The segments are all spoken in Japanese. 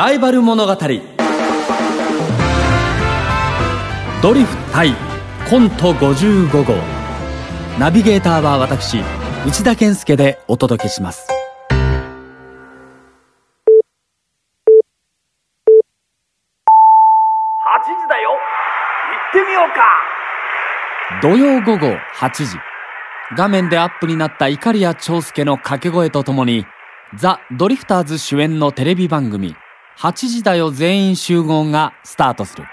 ライバル物語。ドリフ対コント55号。ナビゲーターは私内田健介でお届けします。8時だよ。行ってみようか。土曜午後8時。画面でアップになった碇谷長介の掛け声とともにザ・ドリフターズ主演のテレビ番組8時だよ全員集合がスタートする。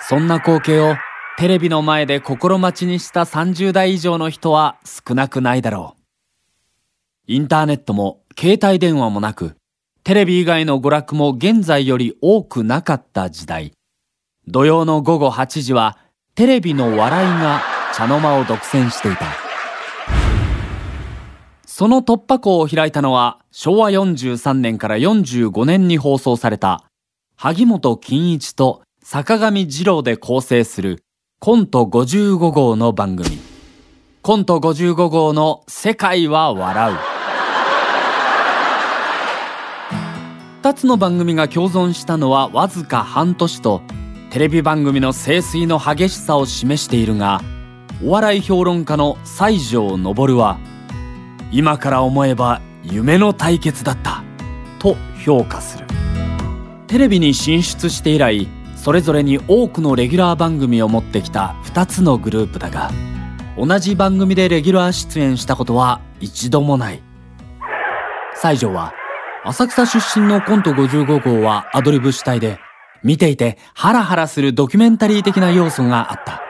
そんな光景をテレビの前で心待ちにした30代以上の人は少なくないだろう。インターネットも携帯電話もなくテレビ以外の娯楽も現在より多くなかった時代。土曜の午後8時はテレビの笑いが茶の間を独占していた。その突破口を開いたのは昭和43年から45年に放送された萩本欽一と坂上二郎で構成するコント55号の番組。コント55号の世界は笑う。二つの番組が共存したのはわずか半年とテレビ番組の清水の激しさを示しているがお笑い評論家の西条昇は今から思えば夢の対決だった。と評価する。テレビに進出して以来それぞれに多くのレギュラー番組を持ってきた2つのグループだが同じ番組でレギュラー出演したことは一度もない。西条は浅草出身のコント55号はアドリブ主体で見ていてハラハラするドキュメンタリー的な要素があった。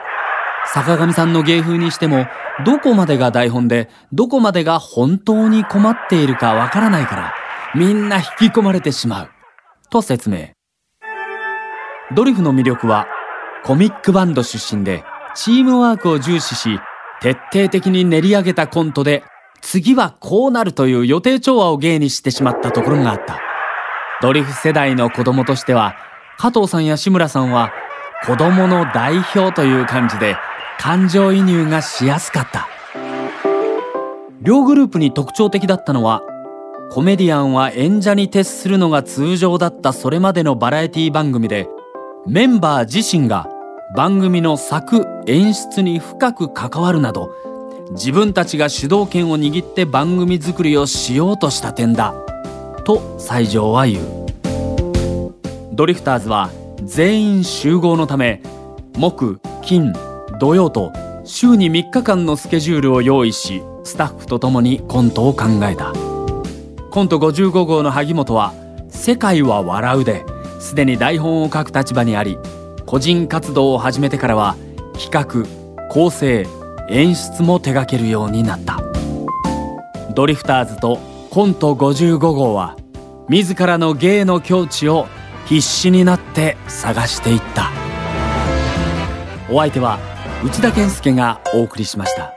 坂上さんの芸風にしてもどこまでが台本でどこまでが本当に困っているかわからないからみんな引き込まれてしまう。と説明。ドリフの魅力はコミックバンド出身でチームワークを重視し徹底的に練り上げたコントで次はこうなるという予定調和を芸にしてしまったところがあった。ドリフ世代の子供としては加藤さんや志村さんは子供の代表という感じで感情移入がしやすかった。両グループに特徴的だったのはコメディアンは演者に徹するのが通常だったそれまでのバラエティ番組でメンバー自身が番組の作演出に深く関わるなど自分たちが主導権を握って番組作りをしようとした点だと西条は言う。ドリフターズは全員集合のため木金土曜と週に3日間のスケジュールを用意しスタッフと共にコントを考えた。コント55号の萩本は「世界は笑う」ですでに台本を書く立場にあり個人活動を始めてからは企画構成演出も手掛けるようになった。ドリフターズとコント55号は自らの芸の境地を必死になって探していった。お相手は内田健介がお送りしました。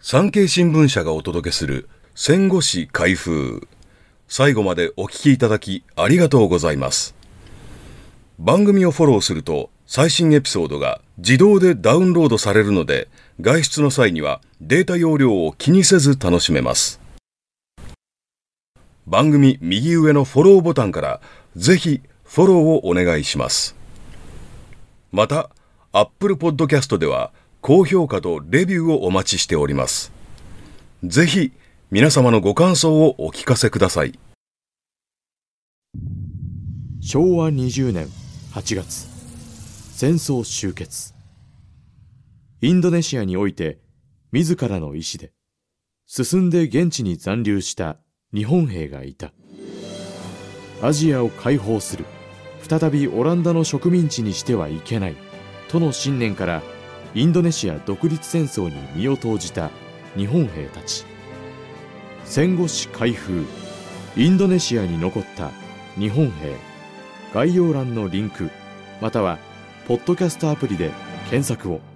産経新聞社がお届けする戦後史開封。最後までお聞きいただきありがとうございます。番組をフォローすると最新エピソードが自動でダウンロードされるので外出の際にはデータ容量を気にせず楽しめます。番組右上のフォローボタンからぜひフォローをお願いします。また Apple Podcast では高評価とレビューをお待ちしております。ぜひ皆様のご感想をお聞かせください。昭和20年8月。戦争終結。インドネシアにおいて自らの意志で進んで現地に残留した日本兵がいた。アジアを解放する再びオランダの植民地にしてはいけないとの信念からインドネシア独立戦争に身を投じた日本兵たち。戦後史開封インドネシアに残った日本兵。概要欄のリンクまたはポッドキャストアプリで検索を。